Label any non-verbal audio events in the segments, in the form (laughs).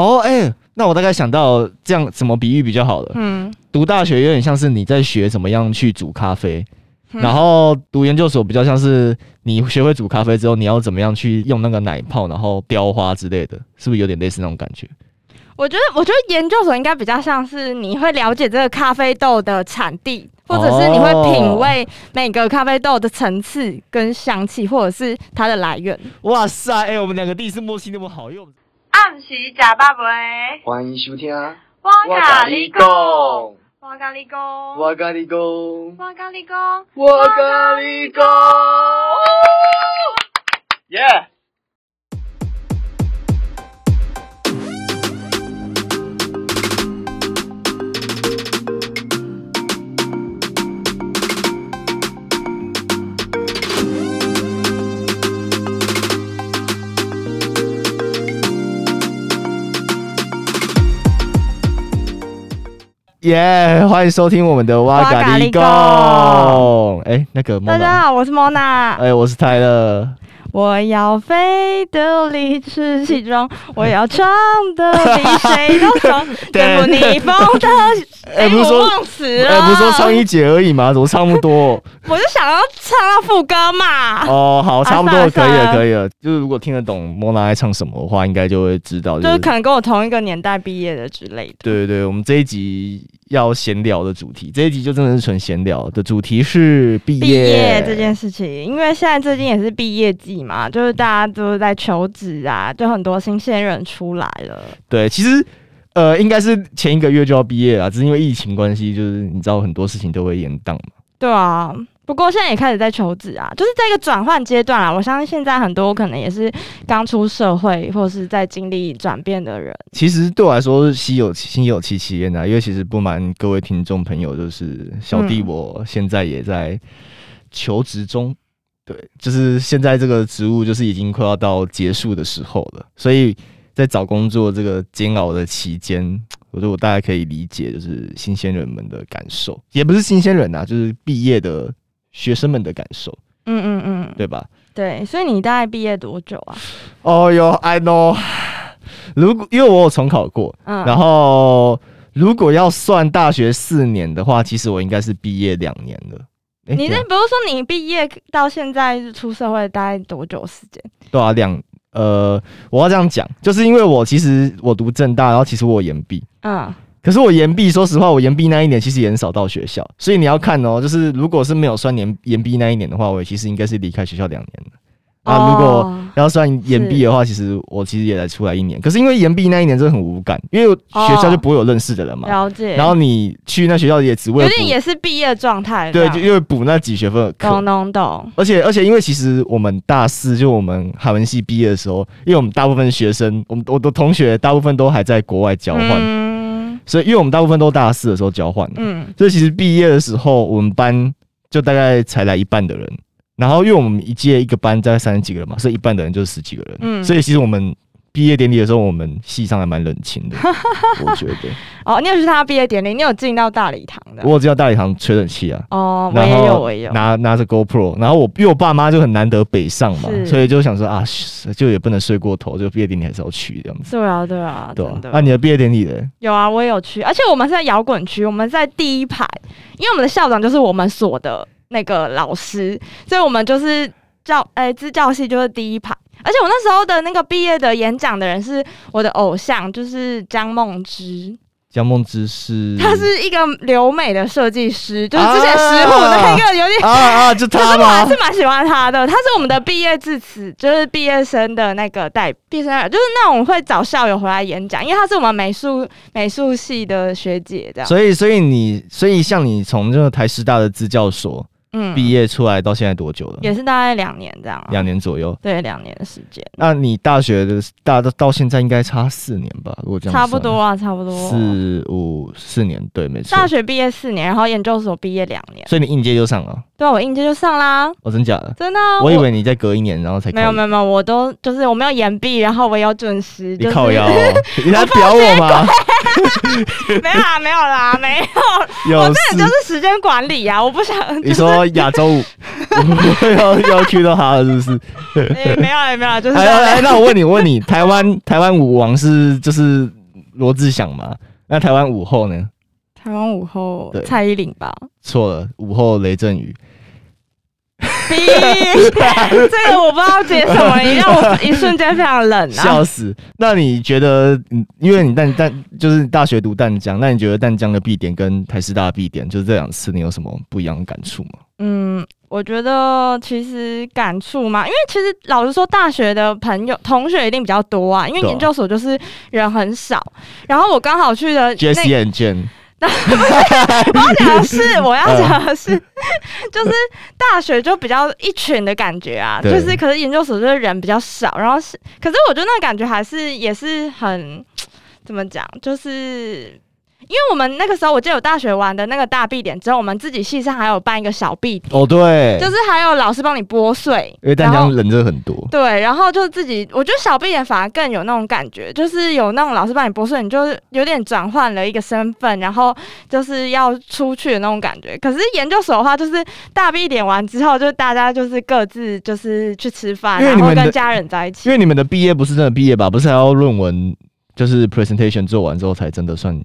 哦，哎、那我大概想到这样怎么比喻比较好了。嗯，读大学有点像是你在学怎么样去煮咖啡，嗯然后读研究所比较像是你学会煮咖啡之后，你要怎么样去用那个奶泡，然后雕花之类的，是不是有点类似那种感觉？我觉得，我觉得研究所应该比较像是你会了解这个咖啡豆的产地，或者是你会品味每个咖啡豆的层次跟香气，或者是它的来源。哇塞，哎、我们两个第一次默契那么好，因为我们暗时食饱未？欢迎收听，我甲你讲，我甲你讲，我甲你讲，我甲你讲，我甲你讲，耶！耶欢迎收听我们的哇哇咖喱咖喱贡。哎、那个大家好，我是 Mona。哎、我是泰勒。我要飞得理直气壮，我要唱得比谁都爽，征服逆风的。哎、不是我说，忘词了。哎、不是说唱一节而已吗？怎么差不多？(laughs) 我就想要唱到副歌嘛。哦，好，差不多了，可以了，可以了。就是如果听得懂莫娜在唱什么的话，应该就会知道，就是可能跟我同一个年代毕业的之类的。对对对，我们这一集要闲聊的主题，这一集就真的是纯闲聊的主题是毕业毕业这件事情，因为现在最近也是毕业季嘛，就是大家都在求职啊，就很多新鲜人出来了。对，其实呃，应该是前一个月就要毕业了，只是因为疫情关系，就是你知道很多事情都会延宕嘛。对啊，不过现在也开始在求职啊，就是在一个转换阶段啊。我相信现在很多可能也是刚出社会或是在经历转变的人。其实对我来说是稀有心有戚戚焉的，因为其实不瞒各位听众朋友，就是小弟嗯我现在也在求职中。对，就是现在这个职务就是已经快要到结束的时候了，所以在找工作这个煎熬的期间，我觉得我大概可以理解，就是新鲜人们的感受，也不是新鲜人啊，就是毕业的学生们的感受，嗯嗯嗯，对吧？对。所以你大概毕业多久啊？哦哟，I know，(sighs) 如果因为我有重考过，嗯，然后如果要算大学四年的话，其实我应该是毕业两年了。你那不是说你毕业到现在出社会大概多久时间？对啊，两呃，我要这样讲，就是因为我其实我读正大，然后其实我有延毕，嗯，可是我研毕，说实话，我研毕那一年其实也很少到学校，所以你要看哦，就是如果是没有算年研毕那一年的话，我其实应该是离开学校两年了。啊，如果哦要算延毕的话，其实我其实也才出来一年，可是因为延毕那一年真的很无感，因为学校就不会有认识的人嘛，了解，然后你去那学校也只为有了补点也是毕业状态对，就因为补那几学分的课。懂，懂懂，而且而且因为其实我们大四就我们韩文系毕业的时候，因为我们大部分学生，我们我的同学大部分都还在国外交换，嗯。所以因为我们大部分都大四的时候交换，嗯，所以其实毕业的时候我们班就大概才来一半的人，然后因为我们一届一个班大概三十几个人嘛，所以一半的人就是十几个人，嗯所以其实我们毕业典礼的时候，我们系上还蛮冷清的，(laughs) 我觉得。哦，你有去参加毕业典礼，你有进到大礼堂的？我有知道大礼堂吹冷气啊，哦，我然也有，后我也有。拿拿着 GoPro，然后我因为我爸妈就很难得北上嘛，所以就想说啊，就也不能睡过头，就毕业典礼还是要去这样子，对啊，对啊，对吧、真的。那、你的毕业典礼呢？有啊，我也有去，而且我们是在摇滚区，我们在第一排，因为我们的校长就是我们所的那个老师，所以我们就是教诶支教系就是第一排。而且我那时候的那个毕业的演讲的人是我的偶像，就是江梦之，江梦之是他是一个留美的设计师，就是之前石虎的那个有点啊啊，就可是他吗我还是？蛮喜欢他的，他是我们的毕业致辞，就是毕业生的那个代毕业生，就是那种会找校友回来演讲，因为他是我们美术美术系的学姐，这样。所以，所以你，所以像你从这个台师大的资教所嗯毕业出来到现在多久了？也是大概两年这样、啊，两年左右。对两年的时间，那你大学的大到到现在应该差四年吧？如果这样差不多啊，差不多。四五四年，对，没错。大学毕业四年，然后研究所毕业两年，所以你应届就上了，对啊我应届就上啦，哦，真假的？真的啊、我以为你再隔一年然后才考没有没有没有，我都就是我没有延毕，然后我也有准时，就是你靠腰哦，(laughs) 你在表我吗？(laughs) 没有啦，没有啦，没有，有我这就是时间管理呀、我不想。(laughs) 你说亚洲舞要要 Q 到他了，是不是？哎、没有啦没有啦，就是哎那我问你，我问你，台湾台湾舞王是就是罗志祥嘛？那台湾舞后呢？台湾舞后蔡依林吧。错了，舞后雷阵雨。逼，(laughs) 这个我不知道接什么，你让我一瞬间非常冷啊笑。死！那你觉得，嗯，因为你淡淡就是大学读淡江，那你觉得淡江的 B 点跟台师大的 B 点，就是这两次你有什么不一样的感触吗？嗯，我觉得其实感触嘛，因为其实老实说，大学的朋友同学一定比较多啊，因为研究所就是人很少。然后我刚好去的那 Jessie and Jen，(laughs) 我要讲的是，我要嗯讲的是，(laughs) 就是大学就比较一群的感觉啊，就是可是研究所就是人比较少，然后是，可是我觉得那个感觉还是也是很怎么讲，就是。因为我们那个时候，我记得有大学玩的那个大 B 点之后，我们自己系上还有办一个小 B 点，哦对，就是还有老师帮你拨穗，因为淡然后江人真的很多，对，然后就自己，我觉得小 B 点反而更有那种感觉，就是有那种老师帮你拨穗，你就是有点转换了一个身份，然后就是要出去的那种感觉。可是研究所的话，就是大 B 点完之后，就大家就是各自就是去吃饭，然后跟家人在一起因。为你们的毕业不是真的毕业吧？不是还要论文，就是 presentation 做完之后才真的算，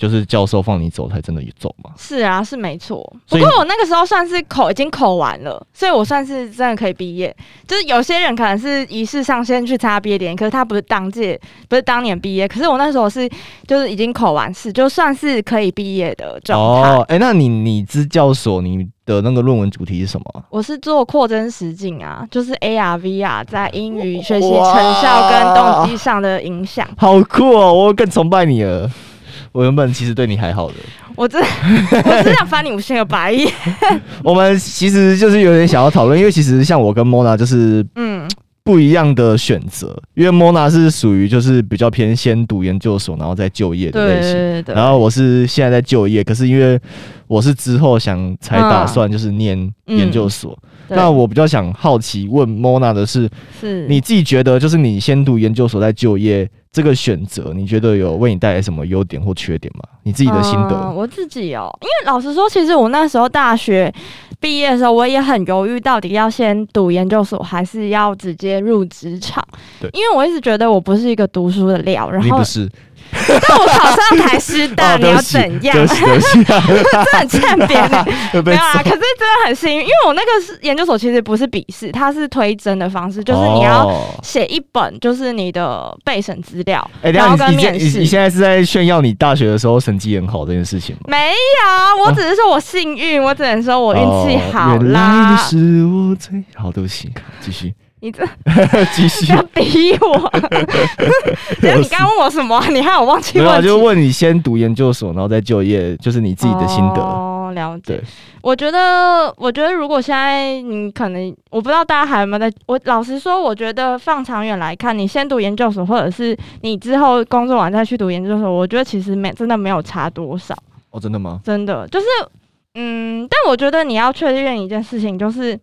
就是教授放你走才真的走吗？是啊，是没错。不过我那个时候算是口已经口完了，所以我算是真的可以毕业。就是有些人可能是仪式上先去参加毕业典礼，可是他不是当届，不是当年毕业。可是我那时候是就是已经口完试，就算是可以毕业的状态。哦，哎、那你你资教所你的那个论文主题是什么啊？我是做扩增实境啊，就是 AR、VR 在英语学习成效跟动机上的影响。好酷哦！我更崇拜你了。我原本其实对你还好的，我真的，我真想翻你五星的白眼。(laughs) 我们其实就是有点想要讨论，因为其实像我跟 Mona 就是嗯，不一样的选择，因为 Mona 是属于就是比较偏先读研究所，然后再就业的对类型。对对。然后我是现在在就业，可是因为我是之后想才打算就是念研究所，对那我比较想好奇问 Mona 的是，是你自己觉得就是你先读研究所再就业这个选择，你觉得有为你带来什么优点或缺点吗？你自己的心嗯得？我自己哦，因为老实说，其实我那时候大学毕业的时候，我也很犹豫，到底要先读研究所，还是要直接入职场。对因为我一直觉得我不是一个读书的料，然后你不是？但我考上台师大，(laughs) 哦，你要怎样？这很欠扁欸没有啊，可是真的很幸运，因为我那个是研究所，其实不是笔试，它是推甄的方式，就是你要哦写一本，就是你的备审资料，哎、然后跟面试你你。现在是在炫耀你大学的时候成绩很好这件事情吗？没有，我只是说我幸运，我只能说我运气好哦原来啦。是我最好，对不起，继续你这 (laughs) 继续 (laughs) 不。要逼我。(laughs) 你刚刚问我什么啊？你害我忘记问题。就问你先读研究所，然后再就业，就是你自己的心得。哦，了解。我觉得，我觉得如果现在你可能，我不知道大家还有没有在。我老实说，我觉得放长远来看，你先读研究所，或者是你之后工作完再去读研究所，我觉得其实没真的没有差多少，哦，真的吗？真的就是，嗯，但我觉得你要确认一件事情，就是。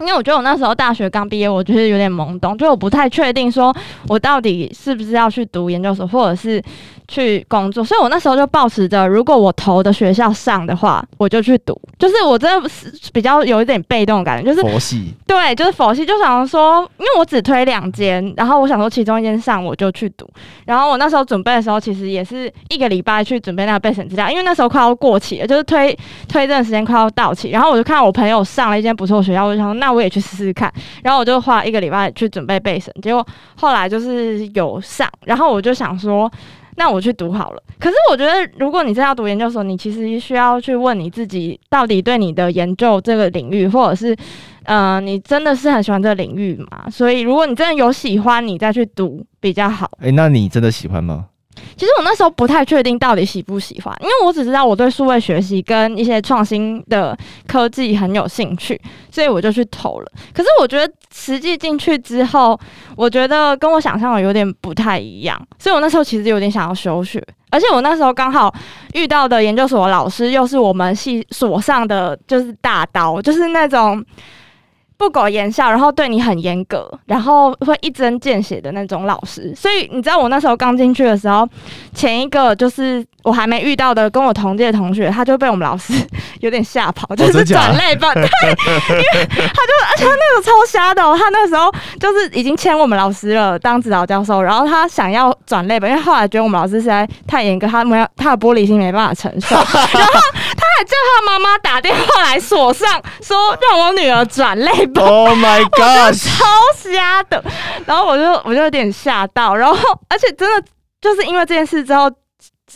因为我觉得我那时候大学刚毕业，我就是有点懵懂，就我不太确定说我到底是不是要去读研究所，或者是去工作，所以我那时候就抱持着，如果我投的学校上的话，我就去读。就是我真的是比较有一点被动的感觉，就是佛系对，就是佛系，就想说，因为我只推两间，然后我想说其中一间上我就去读。然后我那时候准备的时候，其实也是一个礼拜去准备那个备审资料，因为那时候快要过期了，就是推推荐的时间快要到期。然后我就看到我朋友上了一间不错的学校，我就想说，那我也去试试看。然后我就花一个礼拜去准备备审，结果后来就是有上，然后我就想说。那我去读好了。可是我觉得，如果你真的要读研究所，你其实需要去问你自己，到底对你的研究这个领域，或者是，呃，你真的是很喜欢这个领域吗？所以，如果你真的有喜欢，你再去读比较好。哎、那你真的喜欢吗？其实我那时候不太确定到底喜不喜欢，因为我只知道我对数位学习跟一些创新的科技很有兴趣，所以我就去投了。可是我觉得实际进去之后，我觉得跟我想象的有点不太一样，所以我那时候其实有点想要休学。而且我那时候刚好遇到的研究所老师，又是我们系所上的就是大刀，就是那种不苟言笑，然后对你很严格，然后会一针见血的那种老师。所以你知道我那时候刚进去的时候，前一个就是我还没遇到的跟我同届的同学，他就被我们老师 (laughs) 有点吓跑，就是转类吧，对，(laughs) 因为他就而且他那个超瞎的、哦，他那时候就是已经签我们老师了当指导教授，然后他想要转类吧，因为后来觉得我们老师实在太严格，他没有他的玻璃心没办法承受，(laughs) 然后他还叫他妈妈打电话来锁上，说让我女儿转泪包。Oh my god！超瞎的，然后我就我就有点吓到，然后而且真的就是因为这件事之后。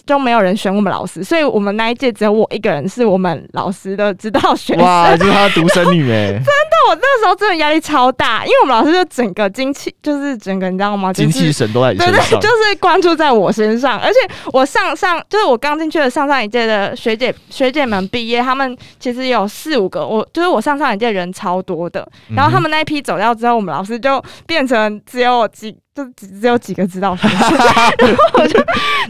就没有人选我们老师，所以我们那一届只有我一个人是我们老师的指导学生。哇，就是他独生女哎，但我那时候真的压力超大，因为我们老师就整个精气，就是整个你知道吗？就是精气神都在你对对，就。是关注在我身上，而且我上上就是我刚进去的上上一届的学姐学姐们毕业，他们其实有四五个，我就是我上上一届人超多的，然后他们那一批走掉之后，我们老师就变成只有几就只只有几个指导学生，(laughs) 然后我就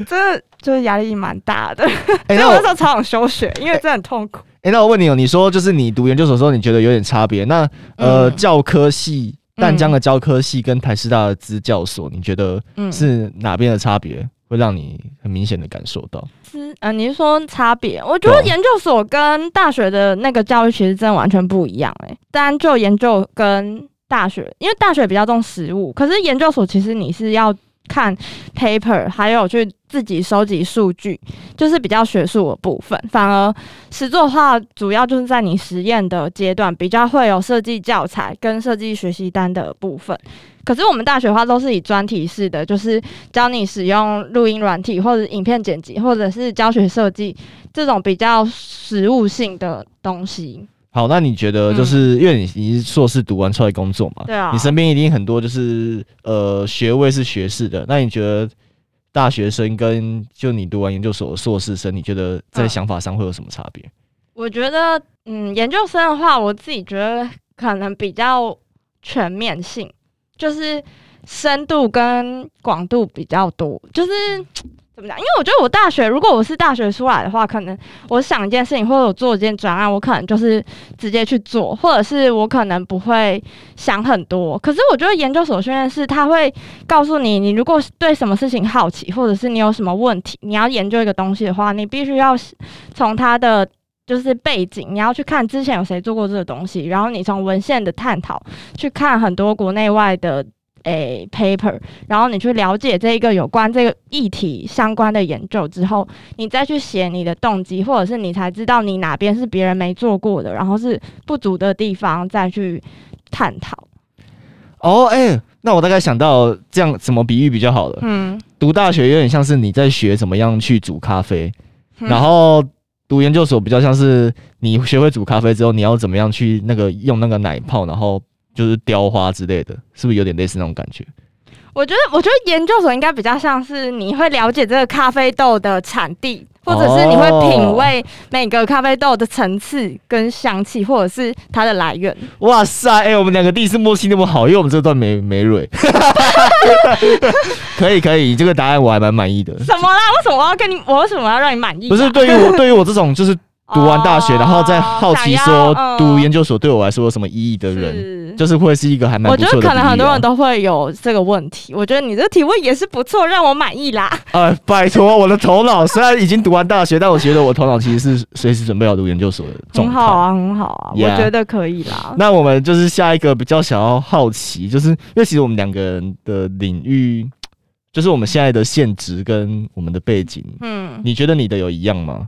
真的就是压力蛮大的，哎，所以我那时候超想休学，因为真的很痛苦。哎，那我问你哦，你说就是你读研究所的时候，你觉得有点差别？那呃，嗯教科系淡江的教科系跟台师大的资教所，你觉得嗯，是哪边的差别会让你很明显的感受到？是啊，你是说差别？我觉得研究所跟大学的那个教育其实真的完全不一样诶、单就研究跟大学，因为大学比较重实务，可是研究所其实你是要看 paper，还有去自己收集数据，就是比较学术的部分。反而实作的话，主要就是在你实验的阶段，比较会有设计教材跟设计学习单的部分。可是我们大学的话都是以专题式的，就是教你使用录音软体或者影片剪辑，或者是教学设计这种比较实务性的东西。好，那你觉得就是、因为你你是硕士读完出来工作嘛？嗯对啊你身边一定很多就是呃学位是学士的，那你觉得大学生跟就你读完研究所的硕士生，你觉得在嗯想法上会有什么差别？我觉得，嗯，研究生的话，我自己觉得可能比较全面性，就是深度跟广度比较多，就是。怎么讲？因为我觉得我大学，如果我是大学出来的话，可能我想一件事情，或者我做一件专案，我可能就是直接去做，或者是我可能不会想很多。可是我觉得研究所训练是，他会告诉你，你如果对什么事情好奇，或者是你有什么问题，你要研究一个东西的话，你必须要从它的就是背景，你要去看之前有谁做过这个东西，然后你从文献的探讨去看很多国内外的诶、paper，然后你去了解这一个有关这个议题相关的研究之后，你再去写你的动机，或者是你才知道你哪边是别人没做过的，然后是不足的地方再去探讨。哦，哎、那我大概想到这样怎么比喻比较好了。嗯，读大学有点像是你在学怎么样去煮咖啡，嗯然后读研究所比较像是你学会煮咖啡之后，你要怎么样去那个用那个奶泡，然后就是雕花之类的，是不是有点类似那种感觉？我觉得，我觉得研究所应该比较像是你会了解这个咖啡豆的产地，或者是你会品味每个咖啡豆的层次跟香气，或者是它的来源。哇塞，哎、我们两个第一次默契那么好，因为我们这段没没蕊。(laughs) 可以可以，这个答案我还蛮满意的。什么啦？为什么我要跟你？我为什么要让你满意啊、不是对于我对于我这种就是读完大学，哦然后再好奇说读研究所对我来说有什么意义的人，是就是会是一个还蛮我觉不错的比喻啊。得可能很多人都会有这个问题。我觉得你这个提问也是不错，让我满意啦。呃，(laughs) 拜托，我的头脑虽然已经读完大学，但我觉得我头脑其实是随时准备要读研究所的状态。很好啊，很好啊我觉得可以啦。那我们就是下一个比较想要好奇，就是因为其实我们两个人的领域，就是我们现在的现职跟我们的背景，嗯，你觉得你的有一样吗？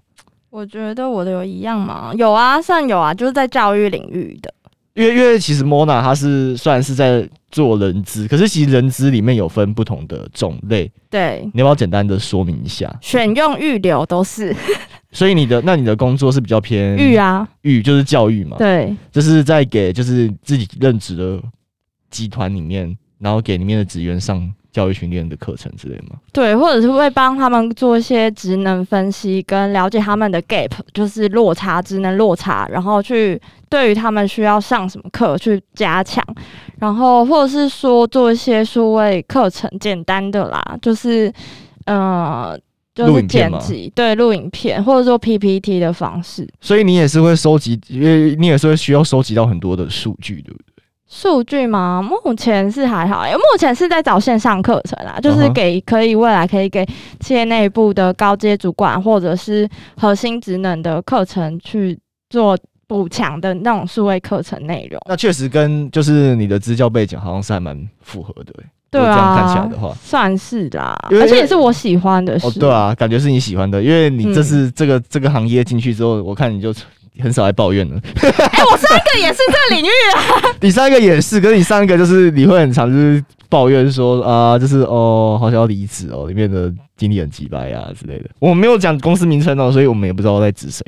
我觉得我的有一样吗？有啊，算有啊，就是在教育领域的。因为因为其实 Mona 她是算是在做人资，可是其实人资里面有分不同的种类，对，你要不要简单的说明一下？选用预留都是 (laughs) 所以你的那你的工作是比较偏 (laughs) 育啊，育就是教育嘛，对，就是在给就是自己任职的集团里面，然后给里面的职员上教育训练的课程之类吗？对，或者是会帮他们做一些职能分析，跟了解他们的 gap，就是落差、职能落差，然后去对于他们需要上什么课去加强，然后或者是说做一些数位课程，简单的啦，就是呃。就是剪辑，对，录影片或者说 PPT 的方式，所以你也是会收集，因为你也是会需要收集到很多的数据，对不对？数据吗？目前是还好，因为目前是在找线上课程啊，就是给可以未来可以给企业内部的高阶主管或者是核心职能的课程去做补强的那种数位课程内容。那确实跟就是你的支教背景好像是还蛮符合的、欸。对啊这样啊，看起来的话，算是啦，而且也是我喜欢的事。哦，对啊，感觉是你喜欢的，因为你这嗯是这个、这个行业进去之后，我看你就很少来抱怨了。哎、我上一个也是这个领域啊，(laughs) 你上一个也是，可是你上一个就是你会很常就是抱怨说啊、就是哦，好想要离职哦，里面的经理很鸡掰啊之类的。我没有讲公司名称哦，所以我们也不知道在指谁。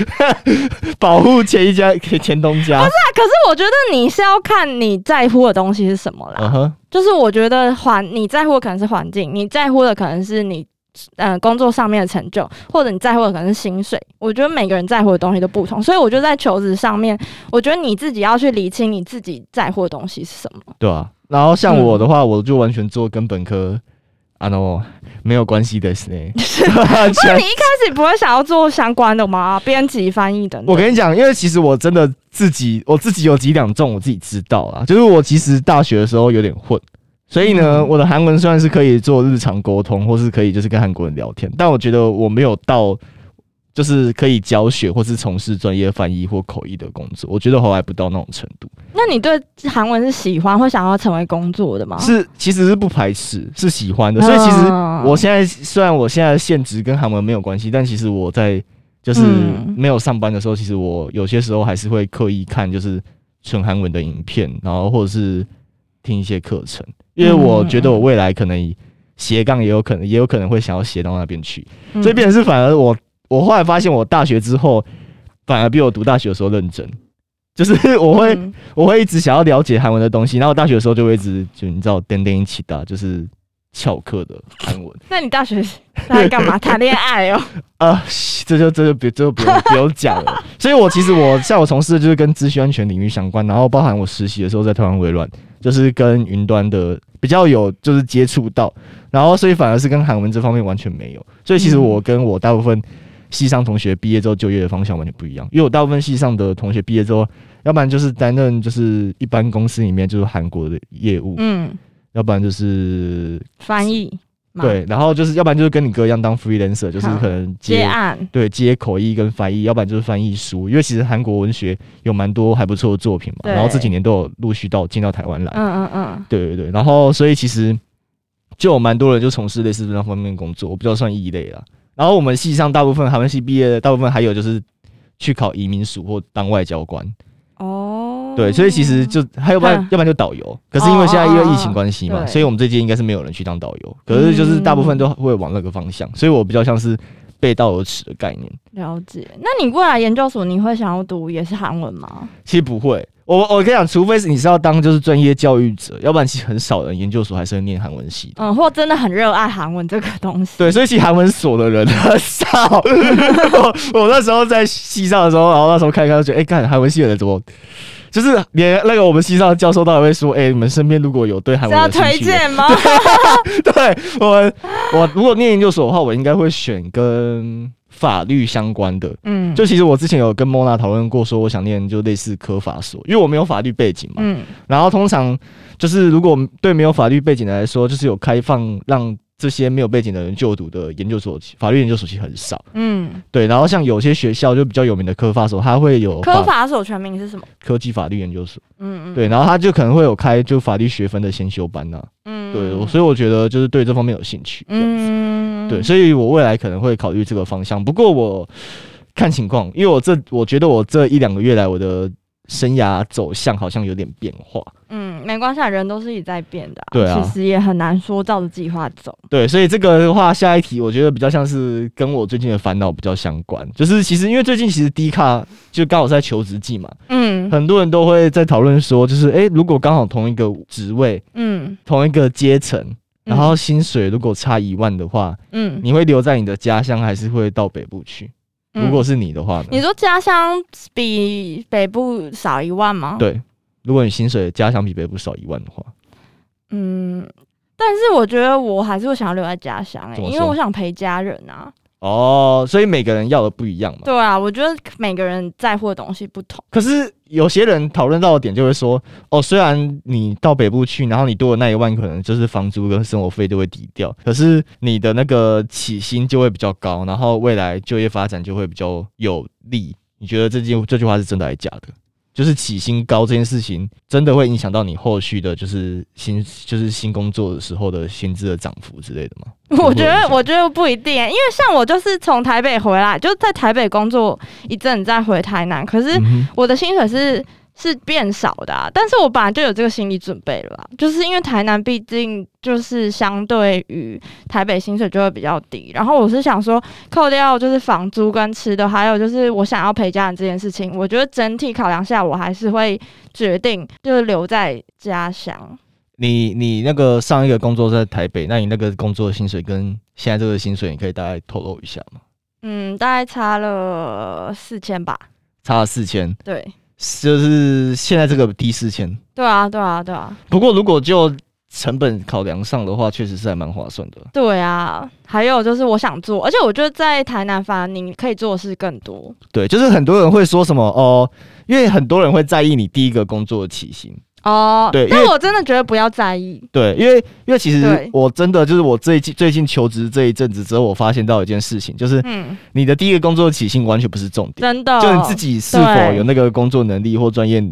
(laughs) 保护前一家前东家。不是啊可是我觉得你是要看你在乎的东西是什么啦。就是我觉得环你在乎的可能是环境，你在乎的可能是你呃工作上面的成就，或者你在乎的可能是薪水。我觉得每个人在乎的东西都不同，所以我觉得在求职上面，我觉得你自己要去理清你自己在乎的东西是什么。对啊。然后像我的话，我就完全做跟本科啊 no 没有关系的 (laughs) 是呢。那全你一开始不会想要做相关的吗？编辑、翻译等等。我跟你讲，因为其实我真的自己，我自己有几两重，我自己知道啊。就是我其实大学的时候有点混，所以呢，嗯我的韩文虽然是可以做日常沟通，或是可以就是跟韩国人聊天，但我觉得我没有到就是可以教学或是从事专业翻译或口译的工作。我觉得我还不到那种程度。那你对韩文是喜欢，会想要成为工作的吗？是其实是不排斥，是喜欢的。所以其实嗯我现在虽然我现在的现职跟韩文没有关系，但其实我在就是嗯没有上班的时候，其实我有些时候还是会刻意看就是纯韩文的影片，然后或者是听一些课程，因为我觉得我未来可能斜杠也有可能也有可能会想要斜到那边去，嗯所以变成是反而我我后来发现我大学之后反而比我读大学的时候认真。就是我会、嗯我会一直想要了解韩文的东西，然后大学的时候就会一直就你知道颠颠一起打，就是翘课的韩文那你大学在干嘛？谈恋爱哦。(laughs) 啊，这就这就别这就不用 (laughs) 不用讲了。所以我其实我像我从事的就是跟资讯安全领域相关，然后包含我实习的时候在台湾微软，就是跟云端的比较有就是接触到，然后所以反而是跟韩文这方面完全没有。所以其实嗯我跟我大部分系上同学毕业之后就业的方向完全不一样，因为我大部分系上的同学毕业之后，要不然就是担任就是一般公司里面就是韩国的业务，嗯，要不然就是翻译嘛对，然后就是要不然就是跟你哥一样当 freelancer，就是可能接案。对接口译跟翻译，要不然就是翻译书，因为其实韩国文学有蛮多还不错的作品嘛，然后这几年都有陆续到进到台湾来，嗯嗯嗯，对对对，然后所以其实就有蛮多人就从事类似那方面工作，我比较算异类了。然后我们系上大部分韩文系毕业的，大部分还有就是去考移民署或当外交官，哦，对，所以其实就还有不然嗯要不然就导游，可是因为现在因为疫情关系嘛，所以我们最近应该是没有人去当导游，可是就是大部分都会往那个方向，所以我比较像是背道而驰的概念。了解。那你未来研究所你会想要读也是韩文吗？其实不会，我我跟你讲，除非是你是要当就是专业教育者，要不然其实很少人研究所还是会念韩文系的。嗯，或真的很热爱韩文这个东西。对，所以其实韩文所的人很少。(laughs) 我我那时候在系上的时候，然后那时候看一看，就觉得，哎、看韩文系的人怎么，就是连那个我们西上的教授都还会说，(laughs) 哎、你们身边如果有对韩文的，推荐吗？(laughs) 对我，我如果念研究所的话，我应该会选跟法律相关的。嗯，就其实我之前有跟莫娜讨论过，说我想念就类似科法所，因为我没有法律背景嘛。嗯然后通常就是如果对没有法律背景的来说，就是有开放让这些没有背景的人就读的研究所，法律研究所其实很少。嗯，对，然后像有些学校就比较有名的科法所，它会有科法所全名是什么？科技法律研究所，嗯嗯，对，然后它就可能会有开就法律学分的先修班呐、嗯。对，所以我觉得就是对这方面有兴趣，嗯，嗯，对，所以我未来可能会考虑这个方向。不过我看情况，因为我这我觉得我这一两个月来我的生涯走向好像有点变化，嗯，没关系，啊，人都是在变的、对啊其实也很难说照着计划走。对，所以这个的话，下一题我觉得比较像是跟我最近的烦恼比较相关，就是其实因为最近其实低卡就刚好是在求职季嘛，嗯很多人都会在讨论说，就是诶，如果刚好同一个职位、嗯，同一个阶层，然后薪水如果差一万的话，嗯，你会留在你的家乡，还是会到北部去？嗯如果是你的话呢？你说家乡比北部少一万吗？，对，如果你薪水家乡比北部少一万的话，嗯，但是我觉得我还是会想要留在家乡哎、怎么说因为我想陪家人啊。哦，所以每个人要的不一样嘛。对啊，我觉得每个人在乎的东西不同。可是有些人讨论到的点就会说，哦，虽然你到北部去，然后你多的那一万可能就是房租跟生活费都会抵掉，可是你的那个起薪就会比较高，然后未来就业发展就会比较有利。你觉得这句这句话是真的还是假的？就是起薪高这件事情，真的会影响到你后续的，就是新就是新工作的时候的薪资的涨幅之类的吗？(laughs) 我觉得，我觉得不一定欸，因为像我就是从台北回来，就在台北工作一阵，再回台南，可是我的薪水是是变少的、啊，但是我本来就有这个心理准备了啦，就是因为台南毕竟就是相对于台北薪水就会比较低，然后我是想说扣掉就是房租跟吃的，还有就是我想要陪家人这件事情，我觉得整体考量下，我还是会决定就是留在家乡。你你那个上一个工作在台北，那你那个工作的薪水跟现在这个薪水，你可以大概透露一下吗？嗯，大概差了四千吧。差了四千，对，就是现在这个低四千。对啊，对啊，对啊，不过如果就成本考量上的话，确实是还蛮划算的。对啊。还有就是我想做，而且我觉得在台南反而你可以做的事更多。对，就是很多人会说什么哦，因为很多人会在意你第一个工作的起薪。哦，对因为但我真的觉得不要在意。对，因为因为其实对我真的就是我最近最近求职这一阵子之后，我发现到一件事情，就是嗯，你的第一个工作的起薪完全不是重点，真的。就你自己是否对有那个工作能力或专业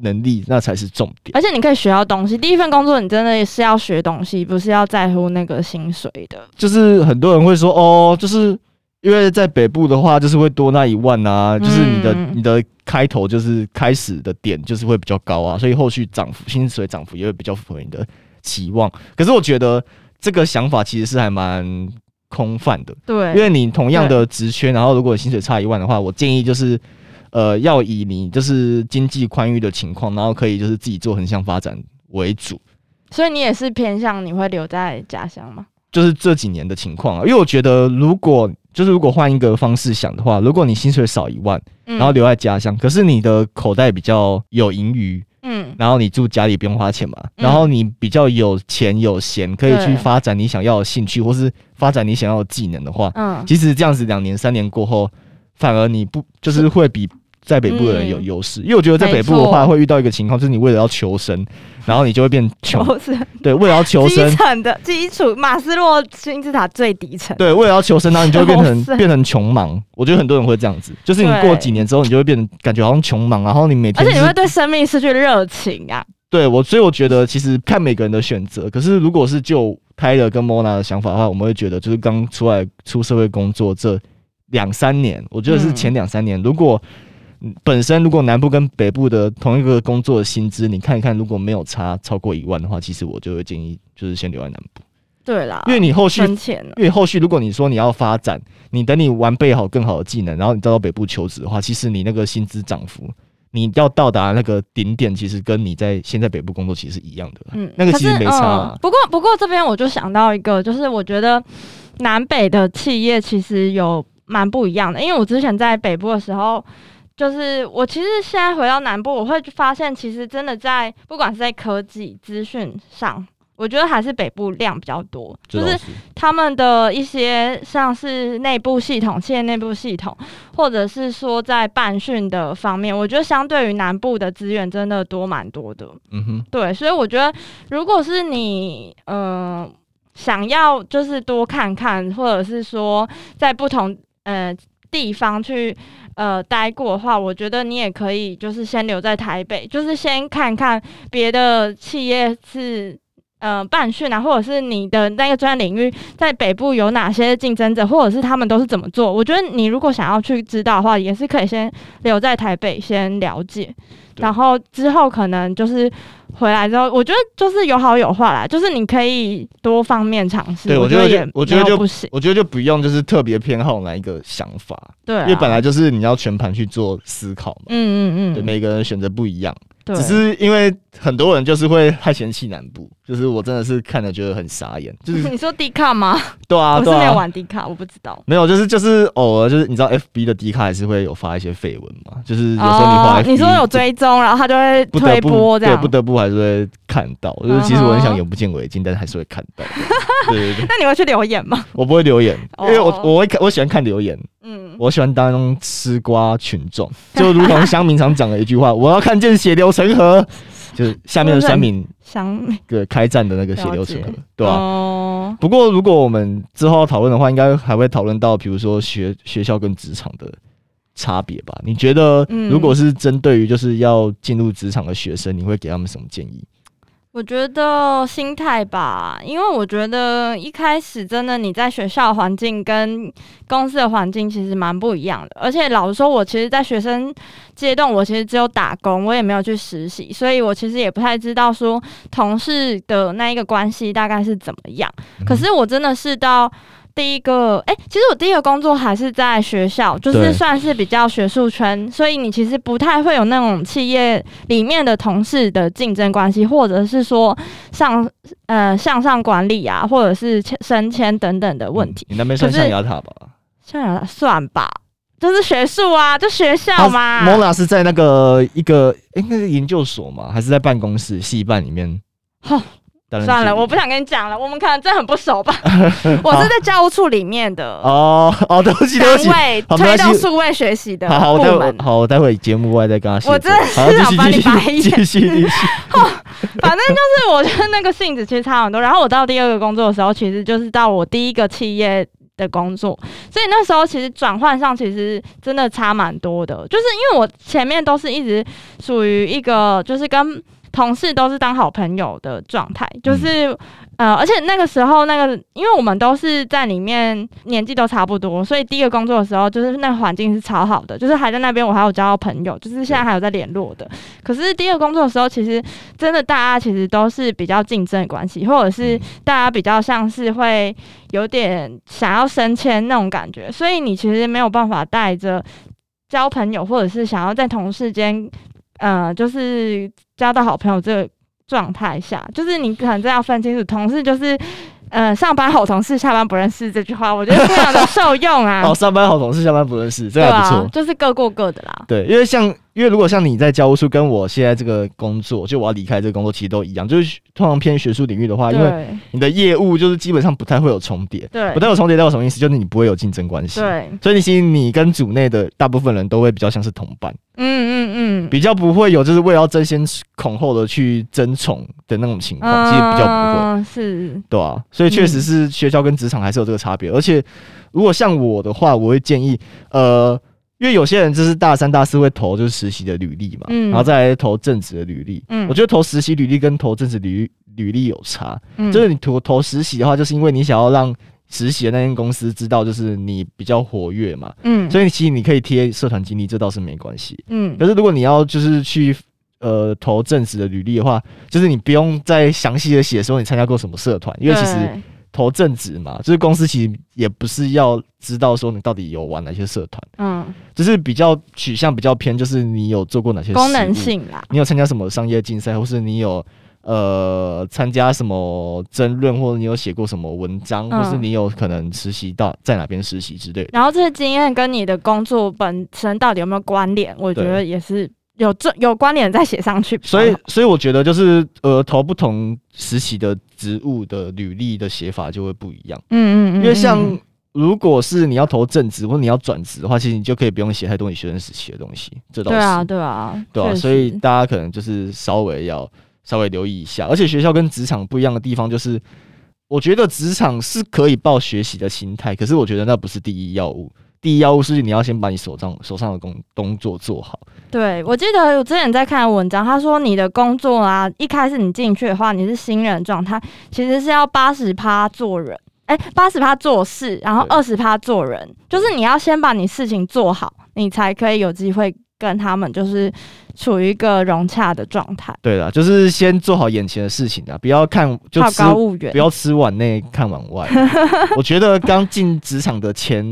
能力，那才是重点。而且你可以学到东西。第一份工作你真的是要学东西，不是要在乎那个薪水的。就是很多人会说哦，就是因为在北部的话，就是会多那一万啊，就是你的、嗯你的开头就是开始的点就是会比较高啊，所以后续涨幅薪水涨幅也会比较符合你的期望。可是我觉得这个想法其实是还蛮空泛的，对，因为你同样的职缺，然后如果薪水差一万的话，我建议就是。呃，要以你就是经济宽裕的情况，然后可以就是自己做横向发展为主。所以你也是偏向你会留在家乡吗？就是这几年的情况啊，因为我觉得如果就是如果换一个方式想的话，如果你薪水少一万，嗯。然后留在家乡，可是你的口袋比较有盈余，嗯。然后你住家里不用花钱嘛，嗯。然后你比较有钱有闲，可以去发展你想要的兴趣，或是发展你想要的技能的话，嗯，其实这样子两年三年过后，反而你不就是会比。在北部的人有嗯优势，因为我觉得在北部的话会遇到一个情况，就是你为了要求生，然后你就会变穷。对，为了要求生基，层的基础，马斯洛金字塔最底层。对，为了要求生，然后你就会变成变成穷忙。我觉得很多人会这样子，就是你过几年之后，你就会变成感觉好像穷忙，然后你每天、就是、而且你会对生命失去热情啊！对我，所以我觉得其实看每个人的选择。可是如果是就 Tyler 跟 Mona 的想法的话，我们会觉得就是刚出来出社会工作这两三年，我觉得是嗯前两三年，如果嗯本身如果南部跟北部的同一个工作的薪资，你看一看，如果没有差超过一万的话，其实我就会建议就是先留在南部，对啦，因为你后续。因为后续如果你说你要发展，你等你完备好更好的技能，然后你再到北部求职的话，其实你那个薪资涨幅，你要到达那个顶点，其实跟你在现在北部工作其实是一样的。嗯那个其实没差。不过不过这边我就想到一个，就是我觉得南北的企业其实有蛮不一样的，因为我之前在北部的时候。就是我其实现在回到南部，我会发现其实真的在不管是在科技资讯上，我觉得还是北部量比较多。就是他们的一些像是内部系统、企业内部系统，或者是说在办训的方面，我觉得相对于南部的资源真的多蛮多的。嗯哼，对，所以我觉得如果是你呃想要就是多看看，或者是说在不同呃地方去呃待过的话，我觉得你也可以就是先留在台北，就是先看看别的企业是。呃，办训啊，或者是你的那个专业领域在北部有哪些竞争者，或者是他们都是怎么做？我觉得你如果想要去知道的话，也是可以先留在台北先了解，然后之后可能就是回来之后，我觉得就是有好有坏啦，就是你可以多方面尝试。对我觉得也我觉得就不行，我觉得就不用就是特别偏好哪一个想法，对啊、因为本来就是你要全盘去做思考嘛。嗯嗯嗯，对，每个人选择不一样，对，只是因为很多人就是会太嫌弃南部，就是我真的是看了觉得很傻眼，就是 (laughs) 你说迪卡吗？对啊，我是没有玩迪卡，我不知道。没有，就是就是偶尔就是你知道 F B 的 D 卡还是会有发一些绯闻嘛，就是有时候你发哦你说有追踪，然后他就会推不得不对播这样。不得不还是会看到，就是其实我很想眼不见为净，但是还是会看到。对对对，(laughs) 那你会去留言吗？我不会留言，因为我哦我会看我喜欢看留言，嗯，嗯，我喜欢当吃瓜群众，(laughs) 就如同乡民常讲的一句话：“我要看见血流成河。(laughs) ”就是下面的酸民想个开战的那个血流成河对吧、哦，不过，如果我们之后要讨论的话，应该还会讨论到，比如说学学校跟职场的差别吧？你觉得，嗯如果是针对于就是要进入职场的学生，你会给他们什么建议？我觉得心态吧，因为我觉得一开始真的你在学校环境跟公司的环境其实蛮不一样的，而且老实说，我其实，在学生阶段，我其实只有打工，我也没有去实习，所以我其实也不太知道说同事的那一个关系大概是怎么样。可是我真的是到第一个，哎、其实我第一个工作还是在学校，就是算是比较学术圈，所以你其实不太会有那种企业里面的同事的竞争关系，或者是说上呃向上管理啊，或者是迁升迁等等的问题。嗯你那边算象牙塔吧？象牙塔算吧，就是学术啊，就学校他嘛。Mona 是在那个一个应该是研究所嘛，还是在办公室系办里面吼？担任算了，我不想跟你讲了，我们可能真的很不熟吧。(laughs) 我是在教务处里面的哦 (laughs) 哦，对不起对不起，单位推动数位学习的好好，我待会。好，我待会节目外再跟他。我真的是想把你续继续白眼继续继续。(laughs) 反正就是我觉得那个性质其实差很多。然后我到第二个工作的时候，其实就是到我第一个企业的工作，所以那时候其实转换上其实真的差蛮多的。就是因为我前面都是一直属于一个就是跟同事都是当好朋友的状态，就是、呃，而且那个时候那个，因为我们都是在里面年纪都差不多，所以第一个工作的时候，就是那个环境是超好的，就是还在那边我还有交到朋友，就是现在还有在联络的。可是第二个工作的时候，其实真的大家其实都是比较竞争的关系，或者是大家比较像是会有点想要升迁那种感觉，所以你其实没有办法带着交朋友，或者是想要在同事间，呃，就是交到好朋友这个状态下，就是你可能真要分清楚，同事就是。呃，上班好同事，下班不认识这句话，我觉得非常的受用啊。(laughs) 哦，上班好同事，下班不认识，这对个还不错啊，。就是各过各的啦。对，因为像因为如果像你在教务处跟我现在这个工作，就我要离开这个工作，其实都一样，就是通常偏学术领域的话，因为你的业务就是基本上不太会有重叠，对不太有重叠代表什么意思？就是你不会有竞争关系。对，所以你其实你跟组内的大部分人都会比较像是同伴，嗯嗯嗯，比较不会有就是为了要争先恐后的去争宠的那种情况，其实比较不会。嗯是，对啊，所以确实是学校跟职场还是有这个差别。而且如果像我的话，我会建议，呃，因为有些人就是大三、大四会投就是实习的履历嘛，嗯。然后再来投正职的履历。嗯。我觉得投实习履历跟投正职履履历有差，嗯。就是你投投实习的话，就是因为你想要让实习的那间公司知道，就是你比较活跃嘛，嗯，所以其实你可以贴社团经历，这倒是没关系。嗯。可是如果你要就是去呃投正职的履历的话，就是你不用再详细的写说你参加过什么社团，因为其实对投正职嘛，就是公司其实也不是要知道说你到底有玩哪些社团，嗯就是比较取向比较偏，就是你有做过哪些功能，性啦，你有参加什么商业竞赛，或是你有。呃，参加什么争论，或者你有写过什么文章，嗯或是你有可能实习到在哪边实习之类的。然后这些经验跟你的工作本身到底有没有关联？我觉得也是有这有关联再写上去。所以，所以我觉得就是呃，投不同时期的职务的履历的写法就会不一样。嗯，嗯嗯嗯，因为像嗯如果是你要投正职或者你要转职的话，其实你就可以不用写太多你学生时期的东西，这倒是对啊对啊对啊，所以大家可能就是稍微要稍微留意一下。而且学校跟职场不一样的地方就是，我觉得职场是可以抱学习的心态，可是我觉得那不是第一要务。第一要务是你要先把你手上手上的工工作做好。对，我记得我之前在看文章，他说你的工作啊，一开始你进去的话，你是新人状态，其实是要八十趴做人，哎，八十趴做事，然后二十趴做人，就是你要先把你事情做好，你才可以有机会跟他们就是处于一个融洽的状态，对啦，就是先做好眼前的事情啊，不要看就好吃高骛远不。要吃碗内看碗外。(laughs) 我觉得刚进职场的前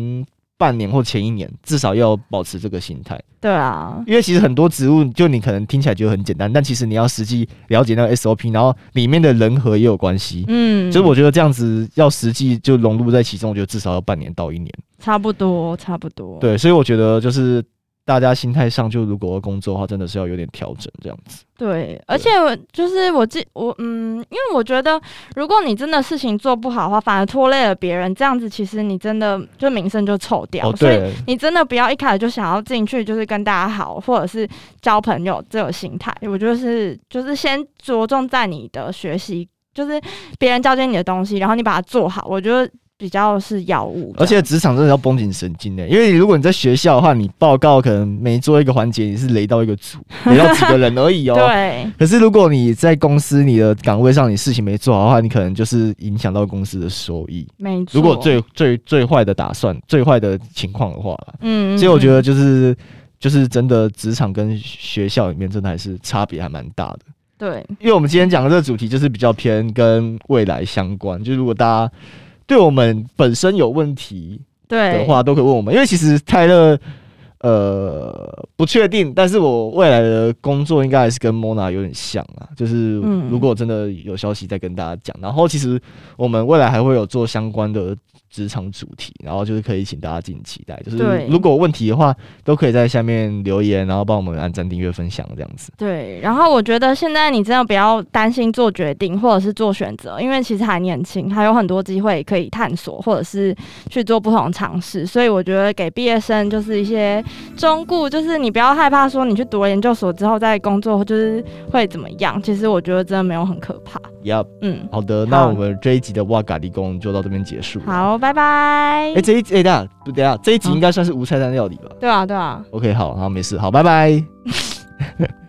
半年或前一年，至少要保持这个心态，对啊，因为其实很多植物，就你可能听起来觉得很简单，但其实你要实际了解那个 SOP，然后里面的人和也有关系。嗯，所以我觉得这样子要实际就融入在其中，我觉得至少要半年到一年。差不多，差不多。，对，所以我觉得就是大家心态上，就如果要工作的话，真的是要有点调整这样子。对，而且我就是我记我嗯，因为我觉得如果你真的事情做不好的话，反而拖累了别人，这样子其实你真的就名声就臭掉。哦，所以对，你真的不要一开始就想要进去，就是跟大家好，或者是交朋友这种心态。我觉得是就是先着重在你的学习，就是别人交接你的东西，然后你把它做好。我觉得比较是药物，而且职场真的要绷紧神经的，因为如果你在学校的话，你报告可能每做一个环节，你是雷到一个组，雷到几个人而已哦。(laughs) 对可是如果你在公司你的岗位上，你事情没做好的话，你可能就是影响到公司的收益。没错。如果最最最坏的打算、最坏的情况的话啦，嗯，所以我觉得得就是就是真的职场跟学校里面真的还是差别还蛮大的。对因为我们今天讲的这个主题就是比较偏跟未来相关，就如果大家对我们本身有问题的话，都可以问我们。因为其实泰勒呃不确定，但是我未来的工作应该还是跟 Mona 有点像啊，就是嗯如果真的有消息再跟大家讲。然后其实我们未来还会有做相关的职场主题，然后就是可以请大家敬请期待。就是如果有问题的话，都可以在下面留言，然后帮我们按赞、订阅、分享这样子。对，然后我觉得现在你真的不要担心做决定或者是做选择，因为其实还年轻，还有很多机会可以探索，或者是去做不同的尝试。所以我觉得给毕业生就是一些忠顾，就是你不要害怕说你去读了研究所之后在工作就是会怎么样。其实我觉得真的没有很可怕。Yup，嗯，好的，那我们这一集的哇咖喱工就到这边结束。，好，拜拜。哎、这一哎、等一下不等下，这一集应该算是无菜单料理吧、对啊，对啊。o k 好，好，没事，好，拜拜。(laughs) (laughs) (laughs)